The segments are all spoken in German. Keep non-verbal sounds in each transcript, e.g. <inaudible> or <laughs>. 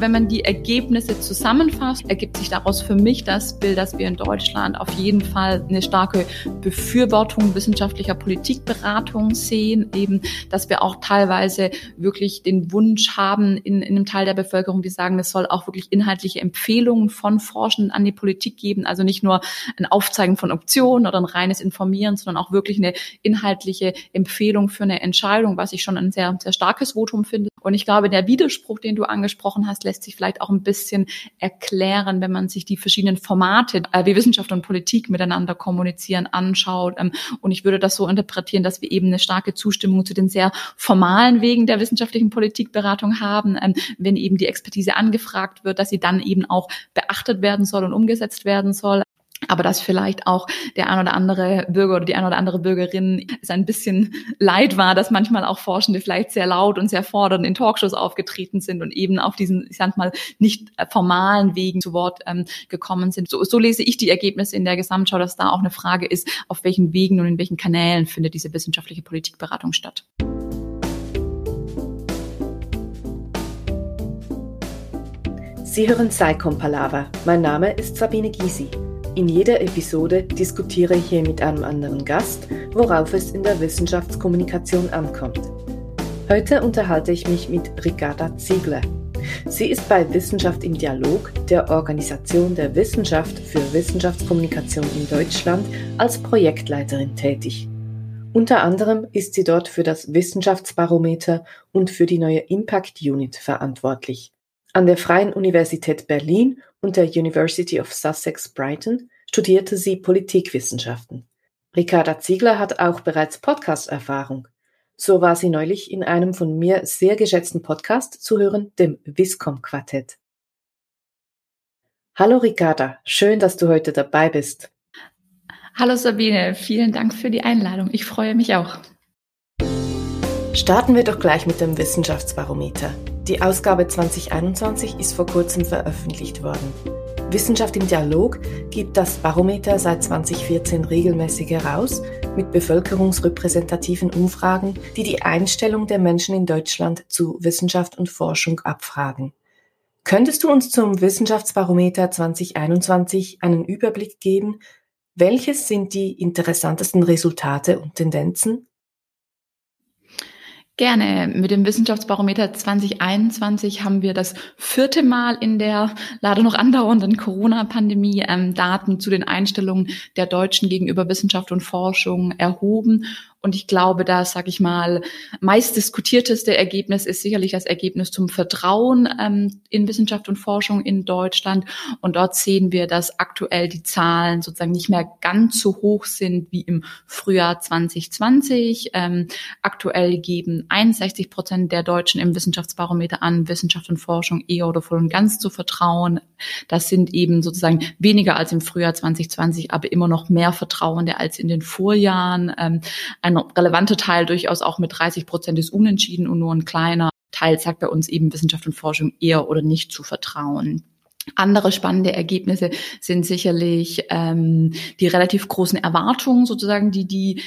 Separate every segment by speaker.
Speaker 1: Wenn man die Ergebnisse zusammenfasst, ergibt sich daraus für mich das Bild, dass wir in Deutschland auf jeden Fall eine starke Befürwortung wissenschaftlicher Politikberatung sehen, eben, dass wir auch teilweise wirklich den Wunsch haben in, in einem Teil der Bevölkerung, die sagen, es soll auch wirklich inhaltliche Empfehlungen von Forschenden an die Politik geben, also nicht nur ein Aufzeigen von Optionen oder ein reines Informieren, sondern auch wirklich eine inhaltliche Empfehlung für eine Entscheidung, was ich schon ein sehr, sehr starkes Votum finde. Und ich glaube, der Widerspruch, den du angesprochen hast, lässt sich vielleicht auch ein bisschen erklären, wenn man sich die verschiedenen Formate, äh, wie Wissenschaft und Politik miteinander kommunizieren, anschaut. Ähm, und ich würde das so interpretieren, dass wir eben eine starke Zustimmung zu den sehr formalen Wegen der wissenschaftlichen Politikberatung haben, ähm, wenn eben die Expertise angefragt wird, dass sie dann eben auch beachtet werden soll und umgesetzt werden soll aber dass vielleicht auch der ein oder andere Bürger oder die ein oder andere Bürgerin es ein bisschen leid war, dass manchmal auch Forschende vielleicht sehr laut und sehr fordernd in Talkshows aufgetreten sind und eben auf diesen, ich sag mal, nicht formalen Wegen zu Wort ähm, gekommen sind. So, so lese ich die Ergebnisse in der Gesamtschau, dass da auch eine Frage ist, auf welchen Wegen und in welchen Kanälen findet diese wissenschaftliche Politikberatung statt.
Speaker 2: Sie hören Saicom Palaver. Mein Name ist Sabine Gysi. In jeder Episode diskutiere ich hier mit einem anderen Gast, worauf es in der Wissenschaftskommunikation ankommt. Heute unterhalte ich mich mit Ricarda Ziegler. Sie ist bei Wissenschaft im Dialog, der Organisation der Wissenschaft für Wissenschaftskommunikation in Deutschland, als Projektleiterin tätig. Unter anderem ist sie dort für das Wissenschaftsbarometer und für die neue Impact Unit verantwortlich. An der Freien Universität Berlin und der University of Sussex Brighton studierte sie Politikwissenschaften. Ricarda Ziegler hat auch bereits Podcast-Erfahrung. So war sie neulich in einem von mir sehr geschätzten Podcast zu hören, dem Viscom Quartett. Hallo Ricarda, schön, dass du heute dabei bist.
Speaker 1: Hallo Sabine, vielen Dank für die Einladung. Ich freue mich auch.
Speaker 2: Starten wir doch gleich mit dem Wissenschaftsbarometer. Die Ausgabe 2021 ist vor kurzem veröffentlicht worden. Wissenschaft im Dialog gibt das Barometer seit 2014 regelmäßig heraus mit bevölkerungsrepräsentativen Umfragen, die die Einstellung der Menschen in Deutschland zu Wissenschaft und Forschung abfragen. Könntest du uns zum Wissenschaftsbarometer 2021 einen Überblick geben? Welches sind die interessantesten Resultate und Tendenzen?
Speaker 1: Gerne. Mit dem Wissenschaftsbarometer 2021 haben wir das vierte Mal in der leider noch andauernden Corona-Pandemie ähm, Daten zu den Einstellungen der Deutschen gegenüber Wissenschaft und Forschung erhoben und ich glaube, das, sage ich mal, meist diskutierteste Ergebnis ist sicherlich das Ergebnis zum Vertrauen ähm, in Wissenschaft und Forschung in Deutschland. Und dort sehen wir, dass aktuell die Zahlen sozusagen nicht mehr ganz so hoch sind wie im Frühjahr 2020. Ähm, aktuell geben 61 Prozent der Deutschen im Wissenschaftsbarometer an, Wissenschaft und Forschung eher oder voll und ganz zu vertrauen. Das sind eben sozusagen weniger als im Frühjahr 2020, aber immer noch mehr Vertrauende als in den Vorjahren. Ähm, ein relevanter Teil durchaus auch mit 30 Prozent ist unentschieden und nur ein kleiner Teil sagt bei uns eben Wissenschaft und Forschung eher oder nicht zu vertrauen. Andere spannende Ergebnisse sind sicherlich ähm, die relativ großen Erwartungen sozusagen, die die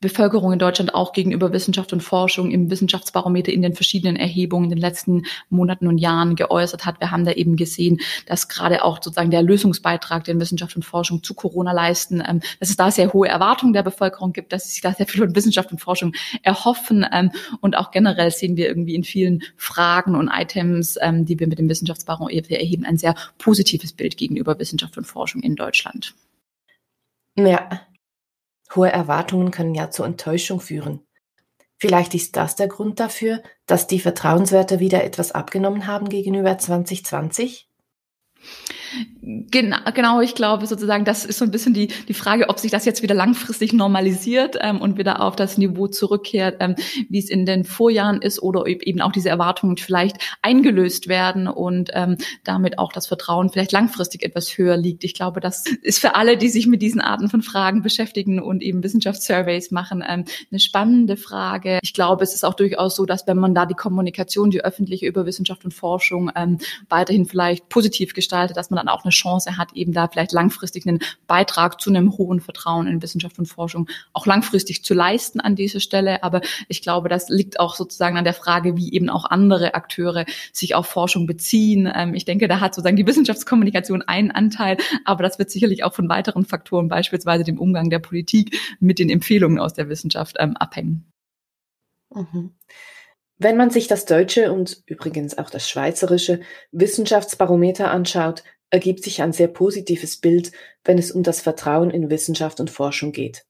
Speaker 1: Bevölkerung in Deutschland auch gegenüber Wissenschaft und Forschung im Wissenschaftsbarometer in den verschiedenen Erhebungen in den letzten Monaten und Jahren geäußert hat. Wir haben da eben gesehen, dass gerade auch sozusagen der Lösungsbeitrag, den Wissenschaft und Forschung zu Corona leisten, ähm, dass es da sehr hohe Erwartungen der Bevölkerung gibt, dass sich da sehr viel von Wissenschaft und Forschung erhoffen. Ähm, und auch generell sehen wir irgendwie in vielen Fragen und Items, ähm, die wir mit dem Wissenschaftsbarometer erheben, ein sehr positives Bild gegenüber Wissenschaft und Forschung in Deutschland.
Speaker 2: Ja, Hohe Erwartungen können ja zur Enttäuschung führen. Vielleicht ist das der Grund dafür, dass die Vertrauenswerte wieder etwas abgenommen haben gegenüber 2020?
Speaker 1: Genau, genau, ich glaube sozusagen, das ist so ein bisschen die, die Frage, ob sich das jetzt wieder langfristig normalisiert ähm, und wieder auf das Niveau zurückkehrt, ähm, wie es in den Vorjahren ist oder eben auch diese Erwartungen vielleicht eingelöst werden und ähm, damit auch das Vertrauen vielleicht langfristig etwas höher liegt. Ich glaube, das ist für alle, die sich mit diesen Arten von Fragen beschäftigen und eben Wissenschaftssurveys machen, ähm, eine spannende Frage. Ich glaube, es ist auch durchaus so, dass wenn man da die Kommunikation, die öffentliche über Wissenschaft und Forschung ähm, weiterhin vielleicht positiv gestaltet, dass man dann auch eine Chance hat, eben da vielleicht langfristig einen Beitrag zu einem hohen Vertrauen in Wissenschaft und Forschung auch langfristig zu leisten an dieser Stelle. Aber ich glaube, das liegt auch sozusagen an der Frage, wie eben auch andere Akteure sich auf Forschung beziehen. Ähm, ich denke, da hat sozusagen die Wissenschaftskommunikation einen Anteil, aber das wird sicherlich auch von weiteren Faktoren, beispielsweise dem Umgang der Politik mit den Empfehlungen aus der Wissenschaft ähm, abhängen.
Speaker 2: Mhm. Wenn man sich das deutsche und übrigens auch das schweizerische Wissenschaftsbarometer anschaut, ergibt sich ein sehr positives Bild, wenn es um das Vertrauen in Wissenschaft und Forschung geht.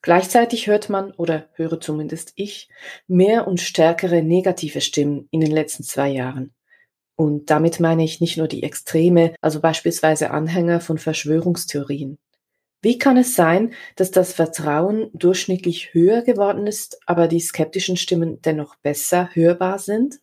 Speaker 2: Gleichzeitig hört man, oder höre zumindest ich, mehr und stärkere negative Stimmen in den letzten zwei Jahren. Und damit meine ich nicht nur die Extreme, also beispielsweise Anhänger von Verschwörungstheorien. Wie kann es sein, dass das Vertrauen durchschnittlich höher geworden ist, aber die skeptischen Stimmen dennoch besser hörbar sind?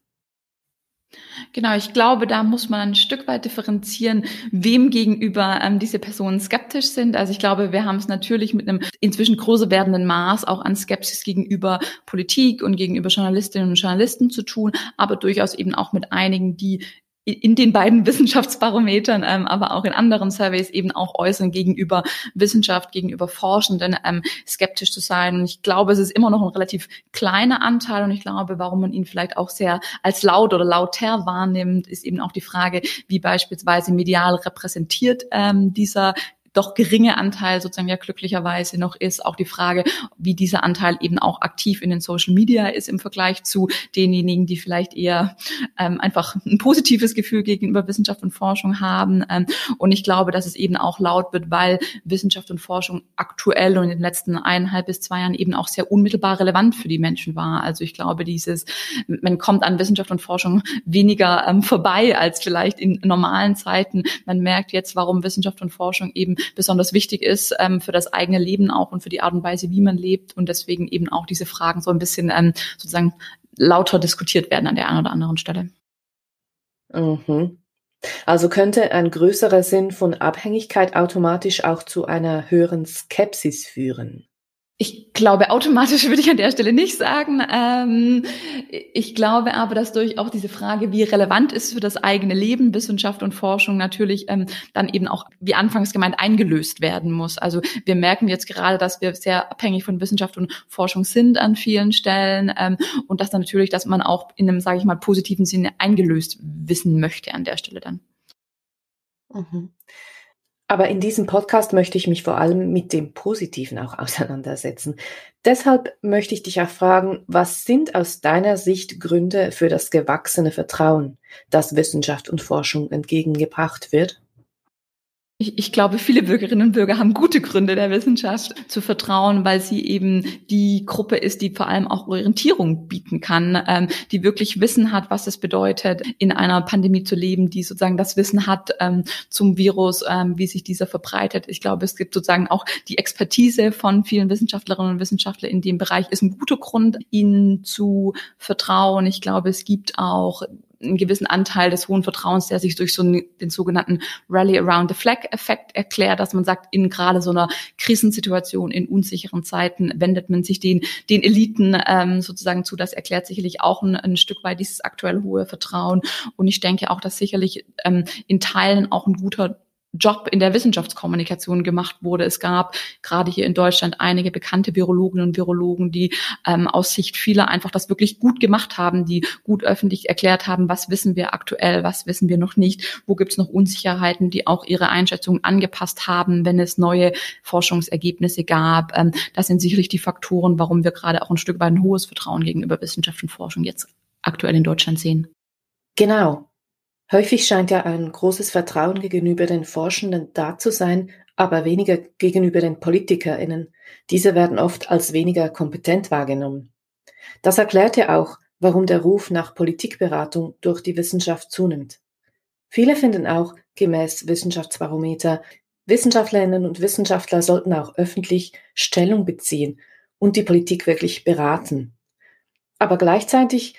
Speaker 1: Genau, ich glaube, da muss man ein Stück weit differenzieren, wem gegenüber ähm, diese Personen skeptisch sind. Also ich glaube, wir haben es natürlich mit einem inzwischen größer werdenden Maß auch an Skepsis gegenüber Politik und gegenüber Journalistinnen und Journalisten zu tun, aber durchaus eben auch mit einigen, die in den beiden <laughs> Wissenschaftsbarometern, ähm, aber auch in anderen Surveys eben auch äußern gegenüber Wissenschaft, gegenüber Forschenden ähm, skeptisch zu sein. Und ich glaube, es ist immer noch ein relativ kleiner Anteil. Und ich glaube, warum man ihn vielleicht auch sehr als laut oder lauter wahrnimmt, ist eben auch die Frage, wie beispielsweise medial repräsentiert ähm, dieser doch geringe Anteil sozusagen ja glücklicherweise noch ist. Auch die Frage, wie dieser Anteil eben auch aktiv in den Social Media ist im Vergleich zu denjenigen, die vielleicht eher ähm, einfach ein positives Gefühl gegenüber Wissenschaft und Forschung haben. Ähm, und ich glaube, dass es eben auch laut wird, weil Wissenschaft und Forschung aktuell und in den letzten eineinhalb bis zwei Jahren eben auch sehr unmittelbar relevant für die Menschen war. Also ich glaube, dieses, man kommt an Wissenschaft und Forschung weniger ähm, vorbei als vielleicht in normalen Zeiten. Man merkt jetzt, warum Wissenschaft und Forschung eben besonders wichtig ist ähm, für das eigene Leben auch und für die Art und Weise, wie man lebt und deswegen eben auch diese Fragen so ein bisschen ähm, sozusagen lauter diskutiert werden an der einen oder anderen Stelle.
Speaker 2: Mhm. Also könnte ein größerer Sinn von Abhängigkeit automatisch auch zu einer höheren Skepsis führen.
Speaker 1: Ich glaube, automatisch <laughs> würde ich an der Stelle nicht sagen. Ähm, ich glaube aber, dass durch auch diese Frage, wie relevant ist für das eigene Leben Wissenschaft und Forschung natürlich ähm, dann eben auch, wie anfangs gemeint, eingelöst werden muss. Also wir merken jetzt gerade, dass wir sehr abhängig von Wissenschaft und Forschung sind an vielen Stellen ähm, und dass dann natürlich, dass man auch in einem, sage ich mal, positiven Sinne eingelöst wissen möchte an der Stelle dann.
Speaker 2: Mhm. Aber in diesem Podcast möchte ich mich vor allem mit dem Positiven auch auseinandersetzen. Deshalb möchte ich dich auch fragen, was sind aus deiner Sicht Gründe für das gewachsene Vertrauen, das Wissenschaft und Forschung entgegengebracht wird?
Speaker 1: Ich, ich glaube, viele Bürgerinnen und Bürger haben gute Gründe der Wissenschaft zu vertrauen, weil sie eben die Gruppe ist, die vor allem auch Orientierung bieten kann, ähm, die wirklich Wissen hat, was es bedeutet, in einer Pandemie zu leben, die sozusagen das Wissen hat ähm, zum Virus, ähm, wie sich dieser verbreitet. Ich glaube, es gibt sozusagen auch die Expertise von vielen Wissenschaftlerinnen und Wissenschaftlern in dem Bereich ist ein guter Grund, ihnen zu vertrauen. Ich glaube, es gibt auch einen gewissen Anteil des hohen Vertrauens, der sich durch so einen, den sogenannten Rally Around the Flag Effekt erklärt, dass man sagt, in gerade so einer Krisensituation, in unsicheren Zeiten wendet man sich den, den Eliten ähm, sozusagen zu. Das erklärt sicherlich auch ein, ein Stück weit dieses aktuell hohe Vertrauen. Und ich denke auch, dass sicherlich ähm, in Teilen auch ein guter Job in der Wissenschaftskommunikation gemacht wurde. Es gab gerade hier in Deutschland einige bekannte Virologinnen und Virologen, die ähm, aus Sicht vieler einfach das wirklich gut gemacht haben, die gut öffentlich erklärt haben, was wissen wir aktuell, was wissen wir noch nicht, wo gibt es noch Unsicherheiten, die auch ihre Einschätzungen angepasst haben, wenn es neue Forschungsergebnisse gab. Ähm, das sind sicherlich die Faktoren, warum wir gerade auch ein Stück weit ein hohes Vertrauen gegenüber Wissenschaft und Forschung jetzt aktuell in Deutschland sehen.
Speaker 2: Genau. Häufig scheint ja ein großes Vertrauen gegenüber den Forschenden da zu sein, aber weniger gegenüber den PolitikerInnen. Diese werden oft als weniger kompetent wahrgenommen. Das erklärt ja auch, warum der Ruf nach Politikberatung durch die Wissenschaft zunimmt. Viele finden auch, gemäß Wissenschaftsbarometer, Wissenschaftlerinnen und Wissenschaftler sollten auch öffentlich Stellung beziehen und die Politik wirklich beraten. Aber gleichzeitig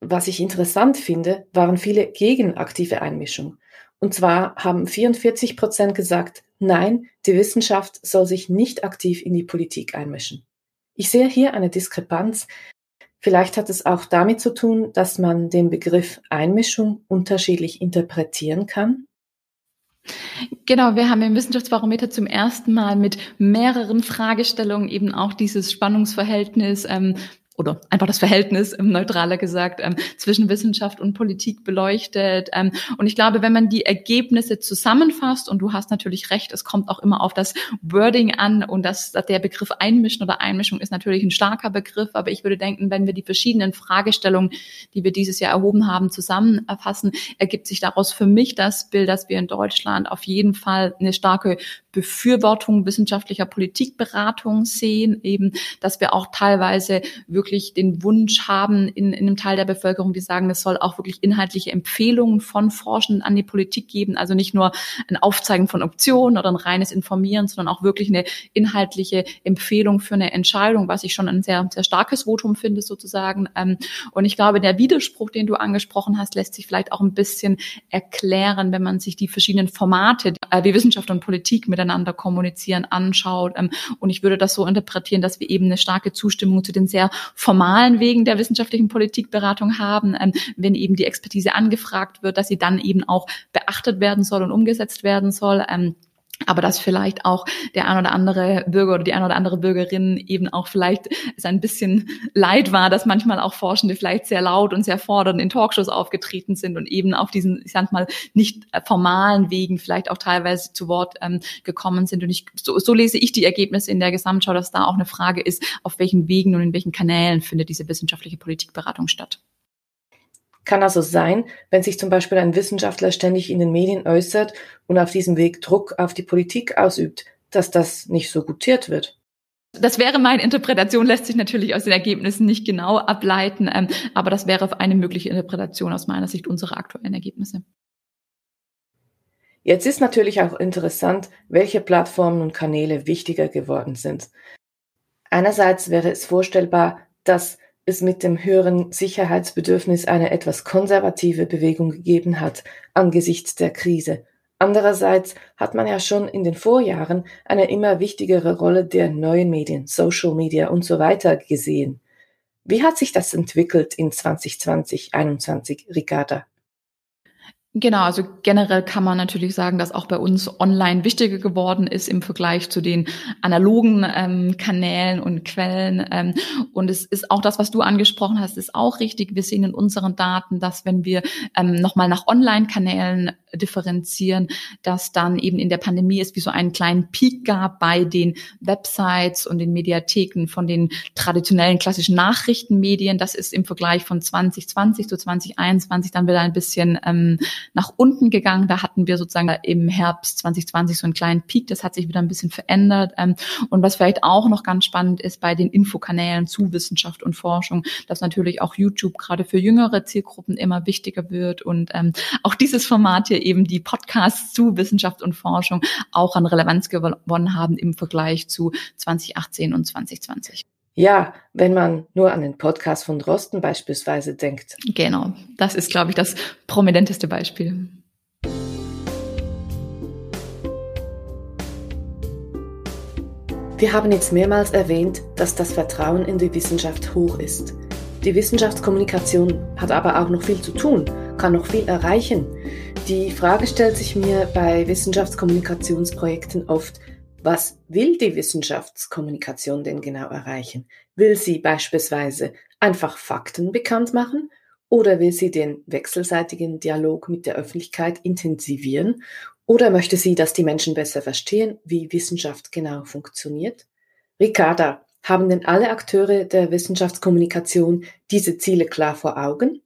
Speaker 2: was ich interessant finde, waren viele gegen aktive Einmischung. Und zwar haben 44 Prozent gesagt, nein, die Wissenschaft soll sich nicht aktiv in die Politik einmischen. Ich sehe hier eine Diskrepanz. Vielleicht hat es auch damit zu tun, dass man den Begriff Einmischung unterschiedlich interpretieren kann.
Speaker 1: Genau, wir haben im Wissenschaftsbarometer zum ersten Mal mit mehreren Fragestellungen eben auch dieses Spannungsverhältnis ähm, oder einfach das Verhältnis, ähm, neutraler gesagt, ähm, zwischen Wissenschaft und Politik beleuchtet. Ähm, und ich glaube, wenn man die Ergebnisse zusammenfasst, und du hast natürlich recht, es kommt auch immer auf das Wording an und das, der Begriff Einmischen oder Einmischung ist natürlich ein starker Begriff, aber ich würde denken, wenn wir die verschiedenen Fragestellungen, die wir dieses Jahr erhoben haben, zusammenfassen, ergibt sich daraus für mich das Bild, dass wir in Deutschland auf jeden Fall eine starke Befürwortung wissenschaftlicher Politikberatung sehen, eben, dass wir auch teilweise wirklich den Wunsch haben in, in einem Teil der Bevölkerung, die sagen, es soll auch wirklich inhaltliche Empfehlungen von Forschenden an die Politik geben, also nicht nur ein Aufzeigen von Optionen oder ein reines Informieren, sondern auch wirklich eine inhaltliche Empfehlung für eine Entscheidung, was ich schon ein sehr, sehr starkes Votum finde sozusagen. Ähm, und ich glaube, der Widerspruch, den du angesprochen hast, lässt sich vielleicht auch ein bisschen erklären, wenn man sich die verschiedenen Formate, äh, wie Wissenschaft und Politik mit miteinander kommunizieren, anschaut. Ähm, und ich würde das so interpretieren, dass wir eben eine starke Zustimmung zu den sehr formalen Wegen der wissenschaftlichen Politikberatung haben, ähm, wenn eben die Expertise angefragt wird, dass sie dann eben auch beachtet werden soll und umgesetzt werden soll. Ähm, aber dass vielleicht auch der ein oder andere Bürger oder die ein oder andere Bürgerin eben auch vielleicht es ein bisschen leid war, dass manchmal auch Forschende vielleicht sehr laut und sehr fordernd in Talkshows aufgetreten sind und eben auf diesen, ich sag mal, nicht formalen Wegen vielleicht auch teilweise zu Wort ähm, gekommen sind. Und ich, so, so lese ich die Ergebnisse in der Gesamtschau, dass da auch eine Frage ist, auf welchen Wegen und in welchen Kanälen findet diese wissenschaftliche Politikberatung statt.
Speaker 2: Kann also sein, wenn sich zum Beispiel ein Wissenschaftler ständig in den Medien äußert und auf diesem Weg Druck auf die Politik ausübt, dass das nicht so gutiert wird.
Speaker 1: Das wäre meine Interpretation, lässt sich natürlich aus den Ergebnissen nicht genau ableiten, ähm, aber das wäre eine mögliche Interpretation aus meiner Sicht unserer aktuellen Ergebnisse.
Speaker 2: Jetzt ist natürlich auch interessant, welche Plattformen und Kanäle wichtiger geworden sind. Einerseits wäre es vorstellbar, dass es mit dem höheren Sicherheitsbedürfnis eine etwas konservative Bewegung gegeben hat angesichts der Krise. Andererseits hat man ja schon in den Vorjahren eine immer wichtigere Rolle der neuen Medien, Social Media und so weiter gesehen. Wie hat sich das entwickelt in 2020, 2021, Ricarda?
Speaker 1: Genau, also generell kann man natürlich sagen, dass auch bei uns online wichtiger geworden ist im Vergleich zu den analogen ähm, Kanälen und Quellen. Ähm, und es ist auch das, was du angesprochen hast, ist auch richtig. Wir sehen in unseren Daten, dass wenn wir ähm, nochmal nach Online-Kanälen differenzieren, dass dann eben in der Pandemie es wie so einen kleinen Peak gab bei den Websites und den Mediatheken von den traditionellen klassischen Nachrichtenmedien. Das ist im Vergleich von 2020 zu 2021 dann wieder ein bisschen ähm, nach unten gegangen. Da hatten wir sozusagen im Herbst 2020 so einen kleinen Peak. Das hat sich wieder ein bisschen verändert. Ähm, und was vielleicht auch noch ganz spannend ist bei den Infokanälen zu Wissenschaft und Forschung, dass natürlich auch YouTube gerade für jüngere Zielgruppen immer wichtiger wird und ähm, auch dieses Format hier eben die Podcasts zu Wissenschaft und Forschung auch an Relevanz gewonnen haben im Vergleich zu 2018 und 2020.
Speaker 2: Ja, wenn man nur an den Podcast von Drosten beispielsweise denkt.
Speaker 1: Genau, das ist, glaube ich, das prominenteste Beispiel.
Speaker 2: Wir haben jetzt mehrmals erwähnt, dass das Vertrauen in die Wissenschaft hoch ist. Die Wissenschaftskommunikation hat aber auch noch viel zu tun, kann noch viel erreichen. Die Frage stellt sich mir bei Wissenschaftskommunikationsprojekten oft, was will die Wissenschaftskommunikation denn genau erreichen? Will sie beispielsweise einfach Fakten bekannt machen oder will sie den wechselseitigen Dialog mit der Öffentlichkeit intensivieren oder möchte sie, dass die Menschen besser verstehen, wie Wissenschaft genau funktioniert? Ricarda, haben denn alle Akteure der Wissenschaftskommunikation diese Ziele klar vor Augen?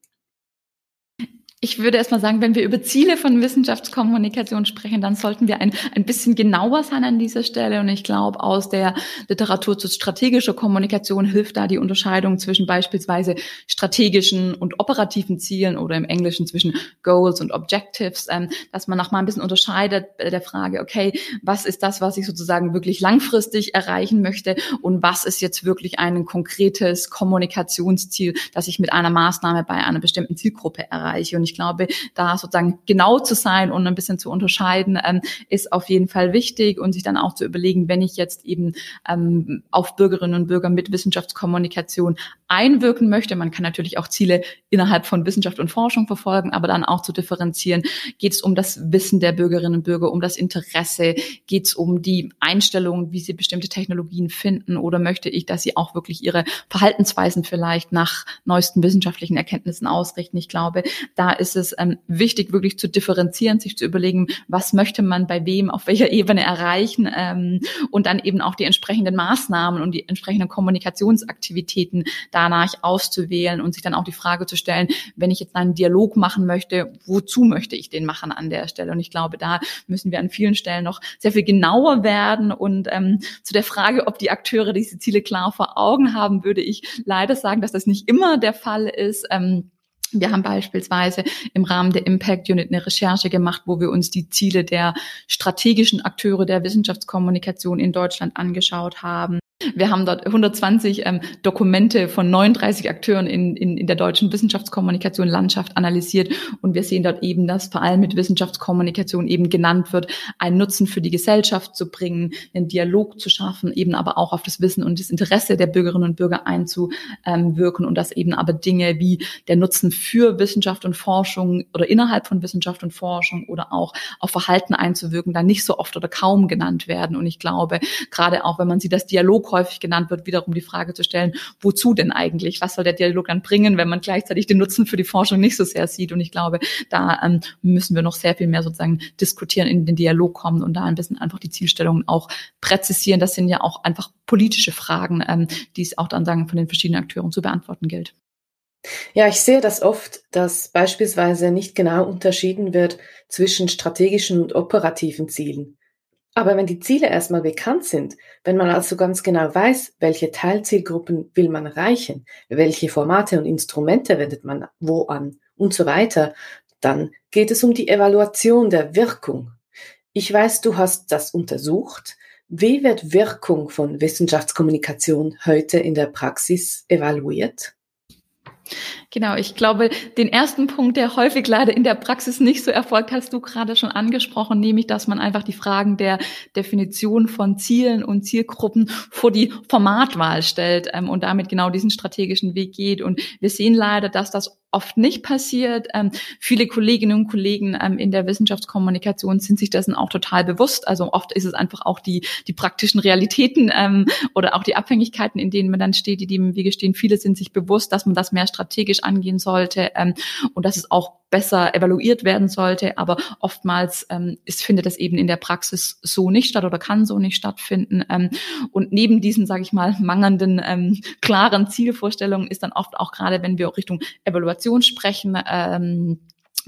Speaker 1: Ich würde erstmal sagen, wenn wir über Ziele von Wissenschaftskommunikation sprechen, dann sollten wir ein, ein bisschen genauer sein an dieser Stelle. Und ich glaube, aus der Literatur zu strategischer Kommunikation hilft da die Unterscheidung zwischen beispielsweise strategischen und operativen Zielen oder im Englischen zwischen Goals und Objectives, ähm, dass man noch mal ein bisschen unterscheidet bei der Frage, okay, was ist das, was ich sozusagen wirklich langfristig erreichen möchte und was ist jetzt wirklich ein konkretes Kommunikationsziel, das ich mit einer Maßnahme bei einer bestimmten Zielgruppe erreiche. Und ich glaube, da sozusagen genau zu sein und ein bisschen zu unterscheiden, ähm, ist auf jeden Fall wichtig und sich dann auch zu überlegen, wenn ich jetzt eben ähm, auf Bürgerinnen und Bürger mit Wissenschaftskommunikation einwirken möchte. Man kann natürlich auch Ziele innerhalb von Wissenschaft und Forschung verfolgen, aber dann auch zu differenzieren, geht es um das Wissen der Bürgerinnen und Bürger, um das Interesse, geht es um die Einstellung, wie sie bestimmte Technologien finden oder möchte ich, dass sie auch wirklich ihre Verhaltensweisen vielleicht nach neuesten wissenschaftlichen Erkenntnissen ausrichten. Ich glaube, da ist es ähm, wichtig, wirklich zu differenzieren, sich zu überlegen, was möchte man bei wem, auf welcher Ebene erreichen ähm, und dann eben auch die entsprechenden Maßnahmen und die entsprechenden Kommunikationsaktivitäten danach auszuwählen und sich dann auch die Frage zu stellen, wenn ich jetzt einen Dialog machen möchte, wozu möchte ich den machen an der Stelle? Und ich glaube, da müssen wir an vielen Stellen noch sehr viel genauer werden. Und ähm, zu der Frage, ob die Akteure diese Ziele klar vor Augen haben, würde ich leider sagen, dass das nicht immer der Fall ist. Ähm, wir haben beispielsweise im Rahmen der Impact Unit eine Recherche gemacht, wo wir uns die Ziele der strategischen Akteure der Wissenschaftskommunikation in Deutschland angeschaut haben. Wir haben dort 120 ähm, Dokumente von 39 Akteuren in, in, in der deutschen Wissenschaftskommunikation Landschaft analysiert und wir sehen dort eben, dass vor allem mit Wissenschaftskommunikation eben genannt wird, einen Nutzen für die Gesellschaft zu bringen, einen Dialog zu schaffen, eben aber auch auf das Wissen und das Interesse der Bürgerinnen und Bürger einzuwirken und dass eben aber Dinge wie der Nutzen für Wissenschaft und Forschung oder innerhalb von Wissenschaft und Forschung oder auch auf Verhalten einzuwirken, da nicht so oft oder kaum genannt werden. Und ich glaube, gerade auch wenn man sieht, dass Dialog häufig genannt wird, wiederum die Frage zu stellen, wozu denn eigentlich? Was soll der Dialog dann bringen, wenn man gleichzeitig den Nutzen für die Forschung nicht so sehr sieht? Und ich glaube, da ähm, müssen wir noch sehr viel mehr sozusagen diskutieren, in den Dialog kommen und da ein bisschen einfach die Zielstellungen auch präzisieren. Das sind ja auch einfach politische Fragen, ähm, die es auch dann sagen von den verschiedenen Akteuren zu beantworten gilt.
Speaker 2: Ja, ich sehe das oft, dass beispielsweise nicht genau unterschieden wird zwischen strategischen und operativen Zielen. Aber wenn die Ziele erstmal bekannt sind, wenn man also ganz genau weiß, welche Teilzielgruppen will man erreichen, welche Formate und Instrumente wendet man wo an und so weiter, dann geht es um die Evaluation der Wirkung. Ich weiß, du hast das untersucht. Wie wird Wirkung von Wissenschaftskommunikation heute in der Praxis evaluiert?
Speaker 1: Genau, ich glaube, den ersten Punkt, der häufig leider in der Praxis nicht so erfolgt, hast du gerade schon angesprochen, nämlich, dass man einfach die Fragen der Definition von Zielen und Zielgruppen vor die Formatwahl stellt ähm, und damit genau diesen strategischen Weg geht. Und wir sehen leider, dass das oft nicht passiert. Ähm, viele Kolleginnen und Kollegen ähm, in der Wissenschaftskommunikation sind sich dessen auch total bewusst. Also oft ist es einfach auch die, die praktischen Realitäten ähm, oder auch die Abhängigkeiten, in denen man dann steht, die dem Wege stehen. Viele sind sich bewusst, dass man das mehr strategisch angehen sollte ähm, und dass es auch besser evaluiert werden sollte. Aber oftmals ähm, ist, findet das eben in der Praxis so nicht statt oder kann so nicht stattfinden. Ähm, und neben diesen, sage ich mal, mangelnden ähm, klaren Zielvorstellungen ist dann oft auch gerade, wenn wir Richtung Evaluation sprechen, ähm,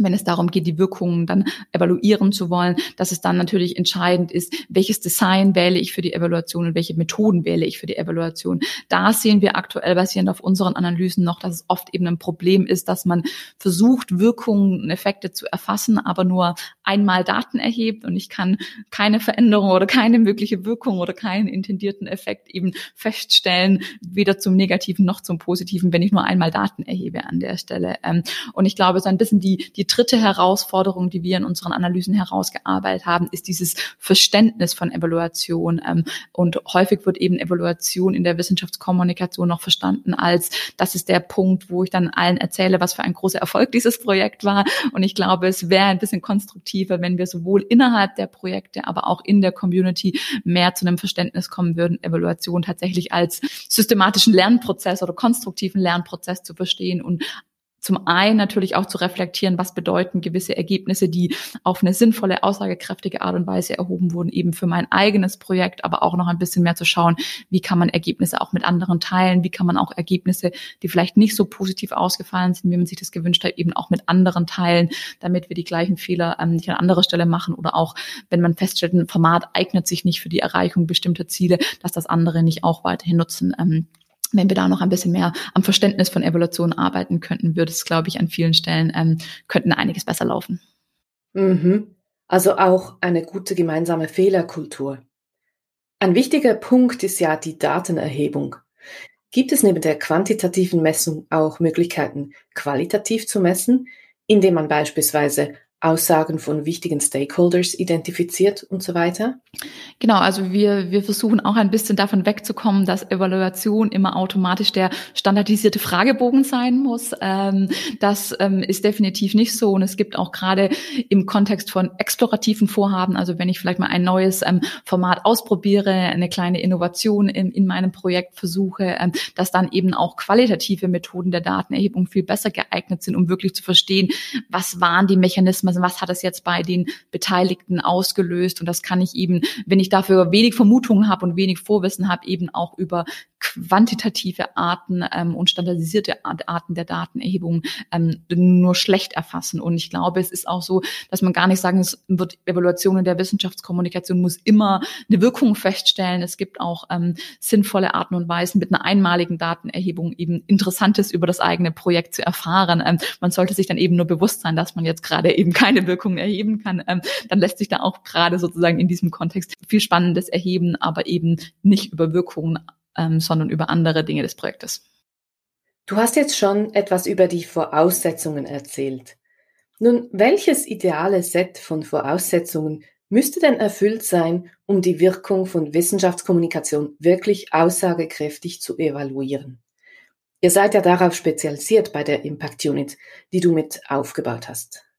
Speaker 1: wenn es darum geht, die Wirkungen dann evaluieren zu wollen, dass es dann natürlich entscheidend ist, welches Design wähle ich für die Evaluation und welche Methoden wähle ich für die Evaluation. Da sehen wir aktuell basierend auf unseren Analysen noch, dass es oft eben ein Problem ist, dass man versucht, Wirkungen und Effekte zu erfassen, aber nur einmal Daten erhebt und ich kann keine Veränderung oder keine mögliche Wirkung oder keinen intendierten Effekt eben feststellen, weder zum Negativen noch zum Positiven, wenn ich nur einmal Daten erhebe an der Stelle. Ähm, und ich glaube, so ein bisschen die, die dritte Herausforderung, die wir in unseren Analysen herausgearbeitet haben, ist dieses Verständnis von Evaluation. Ähm, und häufig wird eben Evaluation in der Wissenschaftskommunikation noch verstanden als, das ist der Punkt, wo ich dann allen erzähle, was für ein großer Erfolg dieses Projekt war. Und ich glaube, es wäre ein bisschen konstruktiver, wenn wir sowohl innerhalb der Projekte, aber auch in der Community mehr zu einem Verständnis kommen würden, Evaluation tatsächlich als systematischen Lernprozess oder konstruktiven Lernprozess zu verstehen und zum einen natürlich auch zu reflektieren, was bedeuten gewisse Ergebnisse, die auf eine sinnvolle, aussagekräftige Art und Weise erhoben wurden, eben für mein eigenes Projekt, aber auch noch ein bisschen mehr zu schauen, wie kann man Ergebnisse auch mit anderen teilen, wie kann man auch Ergebnisse, die vielleicht nicht so positiv ausgefallen sind, wie man sich das gewünscht hat, eben auch mit anderen teilen, damit wir die gleichen Fehler ähm, nicht an anderer Stelle machen oder auch, wenn man feststellt, ein Format eignet sich nicht für die Erreichung bestimmter Ziele, dass das andere nicht auch weiterhin nutzen. Ähm, wenn wir da noch ein bisschen mehr am Verständnis von Evolution arbeiten könnten, würde es, glaube ich, an vielen Stellen ähm, könnten einiges besser laufen.
Speaker 2: Mhm. Also auch eine gute gemeinsame Fehlerkultur. Ein wichtiger Punkt ist ja die Datenerhebung. Gibt es neben der quantitativen Messung auch Möglichkeiten, qualitativ zu messen? indem man beispielsweise Aussagen von wichtigen Stakeholders identifiziert und so weiter?
Speaker 1: Genau, also wir, wir versuchen auch ein bisschen davon wegzukommen, dass Evaluation immer automatisch der standardisierte Fragebogen sein muss. Ähm, das ähm, ist definitiv nicht so. Und es gibt auch gerade im Kontext von explorativen Vorhaben, also wenn ich vielleicht mal ein neues ähm, Format ausprobiere, eine kleine Innovation in, in meinem Projekt versuche, dass dann eben auch qualitative Methoden der Datenerhebung viel besser geeignet sind, um wirklich zu verstehen, was waren die Mechanismen, also was hat es jetzt bei den Beteiligten ausgelöst? Und das kann ich eben, wenn ich dafür wenig Vermutungen habe und wenig Vorwissen habe, eben auch über quantitative Arten ähm, und standardisierte Arten der Datenerhebung ähm, nur schlecht erfassen. Und ich glaube, es ist auch so, dass man gar nicht sagen, es wird Evaluation in der Wissenschaftskommunikation muss immer eine Wirkung feststellen. Es gibt auch ähm, sinnvolle Arten und Weisen, mit einer einmaligen Datenerhebung eben Interessantes über das eigene Projekt zu erfahren. Ähm, man sollte sich dann eben nur bewusst sein, dass man jetzt gerade eben keine Wirkung erheben kann. Ähm, dann lässt sich da auch gerade sozusagen in diesem Kontext viel Spannendes erheben, aber eben nicht über Wirkungen ähm, sondern über andere Dinge des Projektes.
Speaker 2: Du hast jetzt schon etwas über die Voraussetzungen erzählt. Nun, welches ideale Set von Voraussetzungen müsste denn erfüllt sein, um die Wirkung von Wissenschaftskommunikation wirklich aussagekräftig zu evaluieren? Ihr seid ja darauf spezialisiert bei der Impact Unit, die du mit aufgebaut hast.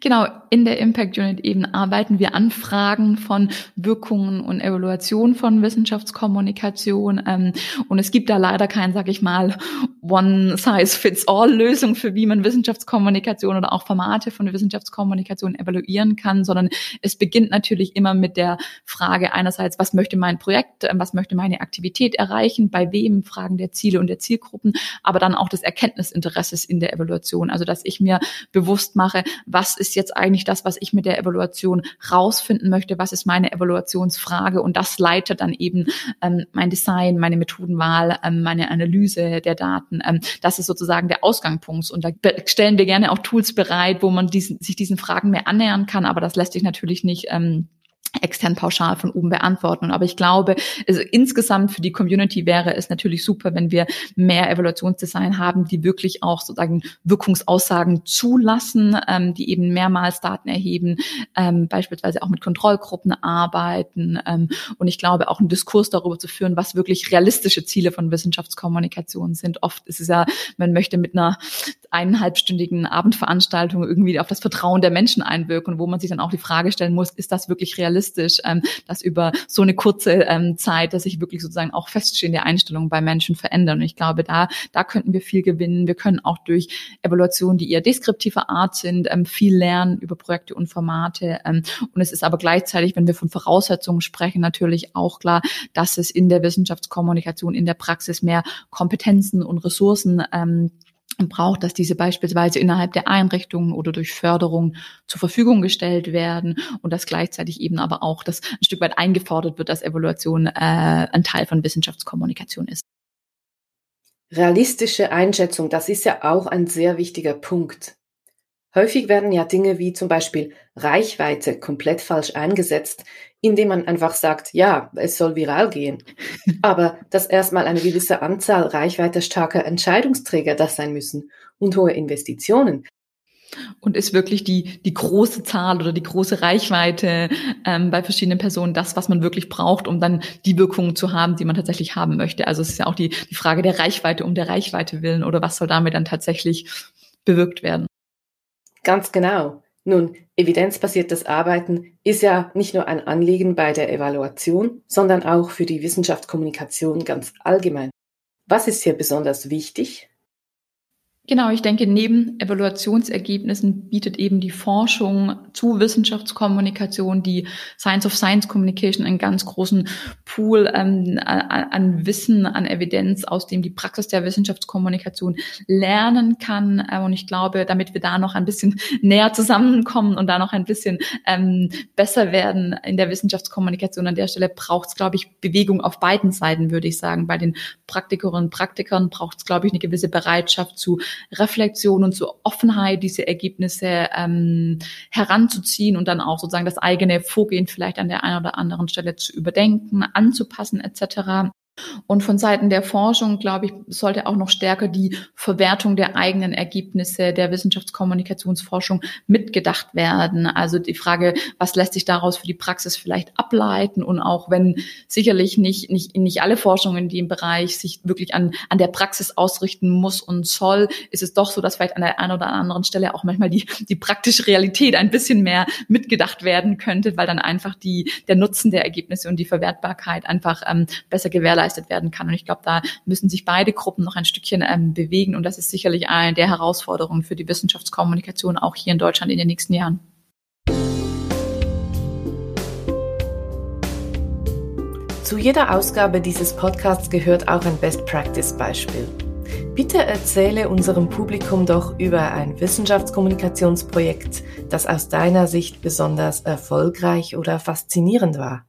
Speaker 1: Genau, in der Impact Unit eben arbeiten wir Anfragen von Wirkungen und Evaluation von Wissenschaftskommunikation. Ähm, und es gibt da leider kein, sag ich mal, One-Size-Fits-All-Lösung für wie man Wissenschaftskommunikation oder auch Formate von Wissenschaftskommunikation evaluieren kann, sondern es beginnt natürlich immer mit der Frage einerseits, was möchte mein Projekt, ähm, was möchte meine Aktivität erreichen, bei wem, Fragen der Ziele und der Zielgruppen, aber dann auch des Erkenntnisinteresses in der Evaluation. Also, dass ich mir bewusst mache, was was ist jetzt eigentlich das, was ich mit der Evaluation rausfinden möchte, was ist meine Evaluationsfrage? Und das leitet dann eben ähm, mein Design, meine Methodenwahl, ähm, meine Analyse der Daten. Ähm, das ist sozusagen der Ausgangspunkt. Und da stellen wir gerne auch Tools bereit, wo man diesen, sich diesen Fragen mehr annähern kann, aber das lässt sich natürlich nicht ähm, extern pauschal von oben beantworten. Aber ich glaube, also insgesamt für die Community wäre es natürlich super, wenn wir mehr Evaluationsdesign haben, die wirklich auch sozusagen Wirkungsaussagen zulassen, ähm, die eben mehrmals Daten erheben, ähm, beispielsweise auch mit Kontrollgruppen arbeiten. Ähm, und ich glaube, auch einen Diskurs darüber zu führen, was wirklich realistische Ziele von Wissenschaftskommunikation sind. Oft ist es ja, man möchte mit einer eineinhalbstündigen Abendveranstaltung irgendwie auf das Vertrauen der Menschen einwirken, wo man sich dann auch die Frage stellen muss, ist das wirklich realistisch, ähm, dass über so eine kurze ähm, Zeit, dass sich wirklich sozusagen auch feststehende Einstellungen bei Menschen verändern. Und ich glaube, da, da könnten wir viel gewinnen. Wir können auch durch Evaluationen, die eher deskriptiver Art sind, ähm, viel lernen über Projekte und Formate. Ähm, und es ist aber gleichzeitig, wenn wir von Voraussetzungen sprechen, natürlich auch klar, dass es in der Wissenschaftskommunikation, in der Praxis mehr Kompetenzen und Ressourcen ähm, braucht, dass diese beispielsweise innerhalb der Einrichtungen oder durch Förderung zur Verfügung gestellt werden und dass gleichzeitig eben aber auch das ein Stück weit eingefordert wird, dass Evaluation äh, ein Teil von Wissenschaftskommunikation ist.
Speaker 2: Realistische Einschätzung, das ist ja auch ein sehr wichtiger Punkt. Häufig werden ja Dinge wie zum Beispiel Reichweite komplett falsch eingesetzt, indem man einfach sagt, ja, es soll viral gehen. <laughs> Aber dass erstmal eine gewisse Anzahl reichweitestarker Entscheidungsträger das sein müssen und hohe Investitionen.
Speaker 1: Und ist wirklich die, die große Zahl oder die große Reichweite ähm, bei verschiedenen Personen das, was man wirklich braucht, um dann die Wirkungen zu haben, die man tatsächlich haben möchte. Also es ist ja auch die, die Frage der Reichweite um der Reichweite willen oder was soll damit dann tatsächlich bewirkt werden.
Speaker 2: Ganz genau. Nun, evidenzbasiertes Arbeiten ist ja nicht nur ein Anliegen bei der Evaluation, sondern auch für die Wissenschaftskommunikation ganz allgemein. Was ist hier besonders wichtig?
Speaker 1: Genau, ich denke, neben Evaluationsergebnissen bietet eben die Forschung zu Wissenschaftskommunikation, die Science of Science Communication einen ganz großen Pool ähm, an Wissen, an Evidenz, aus dem die Praxis der Wissenschaftskommunikation lernen kann. Äh, und ich glaube, damit wir da noch ein bisschen <laughs> näher zusammenkommen und da noch ein bisschen ähm, besser werden in der Wissenschaftskommunikation an der Stelle, braucht es, glaube ich, Bewegung auf beiden Seiten, würde ich sagen. Bei den Praktikerinnen und Praktikern braucht es, glaube ich, eine gewisse Bereitschaft zu Reflexion und zur Offenheit, diese Ergebnisse ähm, heranzuziehen und dann auch sozusagen das eigene Vorgehen vielleicht an der einen oder anderen Stelle zu überdenken, anzupassen etc. Und von Seiten der Forschung, glaube ich, sollte auch noch stärker die Verwertung der eigenen Ergebnisse der Wissenschaftskommunikationsforschung mitgedacht werden. Also die Frage, was lässt sich daraus für die Praxis vielleicht ableiten? Und auch wenn sicherlich nicht, nicht, nicht alle Forschung in dem Bereich sich wirklich an, an der Praxis ausrichten muss und soll, ist es doch so, dass vielleicht an der einen oder anderen Stelle auch manchmal die, die praktische Realität ein bisschen mehr mitgedacht werden könnte, weil dann einfach die, der Nutzen der Ergebnisse und die Verwertbarkeit einfach ähm, besser gewährleistet geleistet werden kann. Und ich glaube, da müssen sich beide Gruppen noch ein Stückchen ähm, bewegen. Und das ist sicherlich eine der Herausforderungen für die Wissenschaftskommunikation auch hier in Deutschland in den nächsten Jahren.
Speaker 2: Zu jeder Ausgabe dieses Podcasts gehört auch ein Best Practice Beispiel. Bitte erzähle unserem Publikum doch über ein Wissenschaftskommunikationsprojekt, das aus deiner Sicht besonders erfolgreich oder faszinierend war.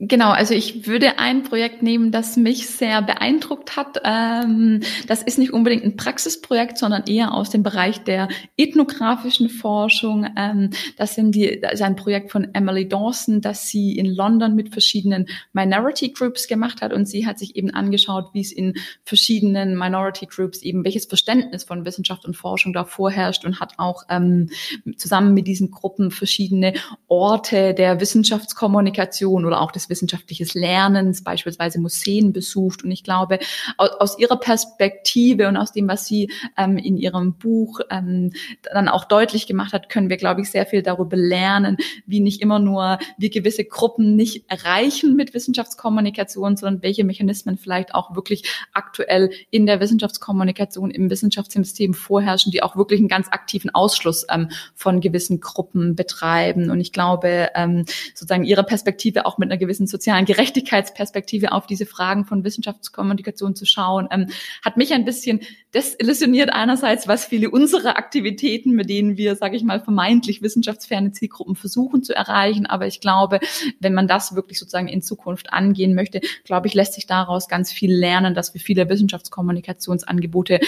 Speaker 1: Genau, also ich würde ein Projekt nehmen, das mich sehr beeindruckt hat. Ähm, das ist nicht unbedingt ein Praxisprojekt, sondern eher aus dem Bereich der ethnografischen Forschung. Ähm, das, sind die, das ist ein Projekt von Emily Dawson, das sie in London mit verschiedenen Minority Groups gemacht hat. Und sie hat sich eben angeschaut, wie es in verschiedenen Minority Groups eben, welches Verständnis von Wissenschaft und Forschung da vorherrscht und hat auch ähm, zusammen mit diesen Gruppen verschiedene Orte der Wissenschaftskommunikation oder auch des wissenschaftliches Lernens, beispielsweise Museen besucht. Und ich glaube, aus, aus ihrer Perspektive und aus dem, was sie ähm, in ihrem Buch ähm, dann auch deutlich gemacht hat, können wir, glaube ich, sehr viel darüber lernen, wie nicht immer nur wir gewisse Gruppen nicht erreichen mit Wissenschaftskommunikation, sondern welche Mechanismen vielleicht auch wirklich aktuell in der Wissenschaftskommunikation im Wissenschaftssystem vorherrschen, die auch wirklich einen ganz aktiven Ausschluss ähm, von gewissen Gruppen betreiben. Und ich glaube, ähm, sozusagen ihre Perspektive auch mit einer gewissen gewissen sozialen Gerechtigkeitsperspektive auf diese Fragen von Wissenschaftskommunikation zu schauen, ähm, hat mich ein bisschen desillusioniert einerseits, was viele unserer Aktivitäten, mit denen wir, sage ich mal, vermeintlich wissenschaftsferne Zielgruppen versuchen zu erreichen. Aber ich glaube, wenn man das wirklich sozusagen in Zukunft angehen möchte, glaube ich, lässt sich daraus ganz viel lernen, dass wir viele Wissenschaftskommunikationsangebote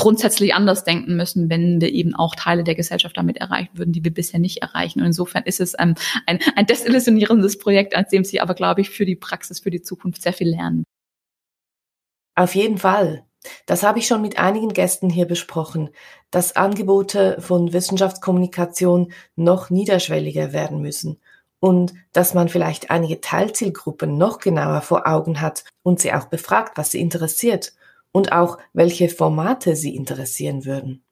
Speaker 1: grundsätzlich anders denken müssen, wenn wir eben auch Teile der Gesellschaft damit erreichen würden, die wir bisher nicht erreichen. Und insofern ist es ähm, ein, ein desillusionierendes Projekt, an dem Sie aber, glaube ich, für die Praxis, für die Zukunft sehr viel lernen.
Speaker 2: Auf jeden Fall. Das habe ich schon mit einigen Gästen hier besprochen, dass Angebote von Wissenschaftskommunikation noch niederschwelliger werden müssen und dass man vielleicht einige Teilzielgruppen noch genauer vor Augen hat und sie auch befragt, was sie interessiert und auch welche Formate sie interessieren würden.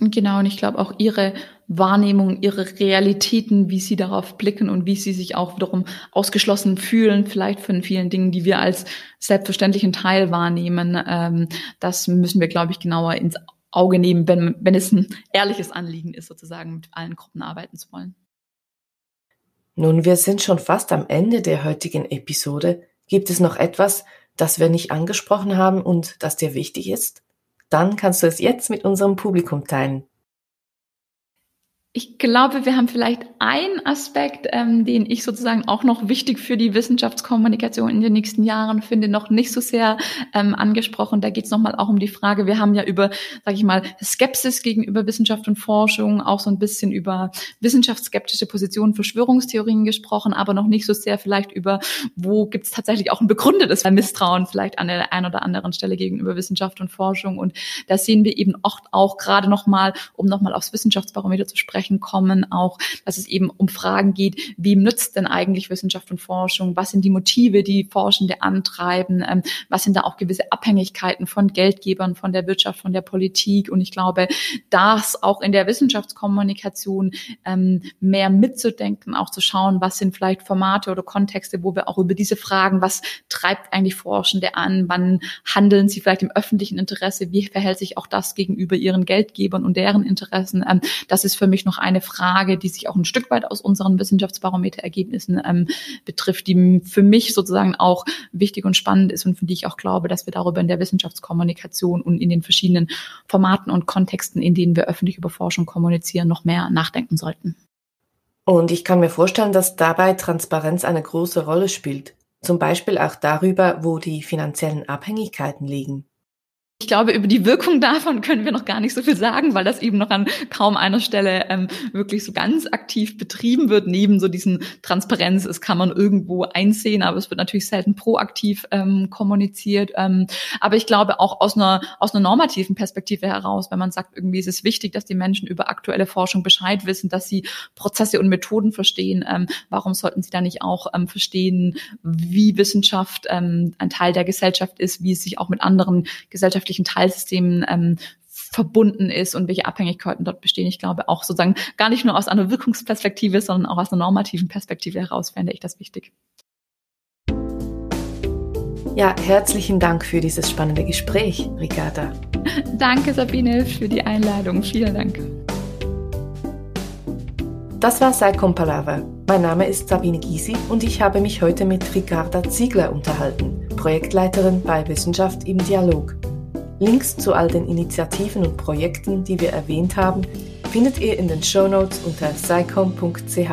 Speaker 1: Genau, und ich glaube auch ihre Wahrnehmung, ihre Realitäten, wie sie darauf blicken und wie sie sich auch wiederum ausgeschlossen fühlen, vielleicht von vielen Dingen, die wir als selbstverständlichen Teil wahrnehmen. Ähm, das müssen wir, glaube ich, genauer ins Auge nehmen, wenn, wenn es ein ehrliches Anliegen ist, sozusagen mit allen Gruppen arbeiten zu wollen.
Speaker 2: Nun, wir sind schon fast am Ende der heutigen Episode. Gibt es noch etwas, das wir nicht angesprochen haben und das dir wichtig ist? dann kannst du es jetzt mit unserem Publikum teilen.
Speaker 1: Ich glaube, wir haben vielleicht einen Aspekt, ähm, den ich sozusagen auch noch wichtig für die Wissenschaftskommunikation in den nächsten Jahren finde, noch nicht so sehr ähm, angesprochen. Da geht es nochmal auch um die Frage, wir haben ja über, sage ich mal, Skepsis gegenüber Wissenschaft und Forschung, auch so ein bisschen über wissenschaftsskeptische Positionen, Verschwörungstheorien gesprochen, aber noch nicht so sehr vielleicht über, wo gibt es tatsächlich auch ein begründetes Misstrauen vielleicht an der einen oder anderen Stelle gegenüber Wissenschaft und Forschung. Und da sehen wir eben oft auch gerade nochmal, um nochmal aufs Wissenschaftsbarometer zu sprechen, sprechen kommen, auch, dass es eben um Fragen geht, wem nützt denn eigentlich Wissenschaft und Forschung? Was sind die Motive, die Forschende antreiben? Ähm, was sind da auch gewisse Abhängigkeiten von Geldgebern, von der Wirtschaft, von der Politik? Und ich glaube, das auch in der Wissenschaftskommunikation ähm, mehr mitzudenken, auch zu schauen, was sind vielleicht Formate oder Kontexte, wo wir auch über diese Fragen, was treibt eigentlich Forschende an? Wann handeln sie vielleicht im öffentlichen Interesse? Wie verhält sich auch das gegenüber ihren Geldgebern und deren Interessen? Ähm, das ist für mich noch noch eine Frage, die sich auch ein Stück weit aus unseren Wissenschaftsbarometerergebnissen ähm, betrifft, die für mich sozusagen auch wichtig und spannend ist und für die ich auch glaube, dass wir darüber in der Wissenschaftskommunikation und in den verschiedenen Formaten und Kontexten, in denen wir öffentlich über Forschung kommunizieren, noch mehr nachdenken sollten.
Speaker 2: Und ich kann mir vorstellen, dass dabei Transparenz eine große Rolle spielt. Zum Beispiel auch darüber, wo die finanziellen Abhängigkeiten liegen.
Speaker 1: Ich glaube, über die Wirkung davon können wir noch gar nicht so viel sagen, weil das eben noch an kaum einer Stelle ähm, wirklich so ganz aktiv betrieben wird. Neben so diesen Transparenz, es kann man irgendwo einsehen, aber es wird natürlich selten proaktiv ähm, kommuniziert. Ähm, aber ich glaube auch aus einer aus einer normativen Perspektive heraus, wenn man sagt, irgendwie ist es wichtig, dass die Menschen über aktuelle Forschung Bescheid wissen, dass sie Prozesse und Methoden verstehen. Ähm, warum sollten sie da nicht auch ähm, verstehen, wie Wissenschaft ähm, ein Teil der Gesellschaft ist, wie es sich auch mit anderen gesellschaftlichen unterschiedlichen Teilsystemen ähm, verbunden ist und welche Abhängigkeiten dort bestehen. Ich glaube auch sozusagen gar nicht nur aus einer Wirkungsperspektive, sondern auch aus einer normativen Perspektive heraus fände ich das wichtig.
Speaker 2: Ja, herzlichen Dank für dieses spannende Gespräch, Ricarda. <laughs>
Speaker 1: Danke, Sabine, für die Einladung. Vielen Dank.
Speaker 2: Das war Saicom Palaver. Mein Name ist Sabine Gysi und ich habe mich heute mit Ricarda Ziegler unterhalten, Projektleiterin bei Wissenschaft im Dialog. Links zu all den Initiativen und Projekten, die wir erwähnt haben, findet ihr in den Show Notes unter psycom.ch.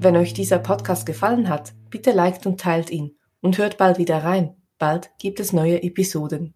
Speaker 2: Wenn euch dieser Podcast gefallen hat, bitte liked und teilt ihn und hört bald wieder rein. Bald gibt es neue Episoden.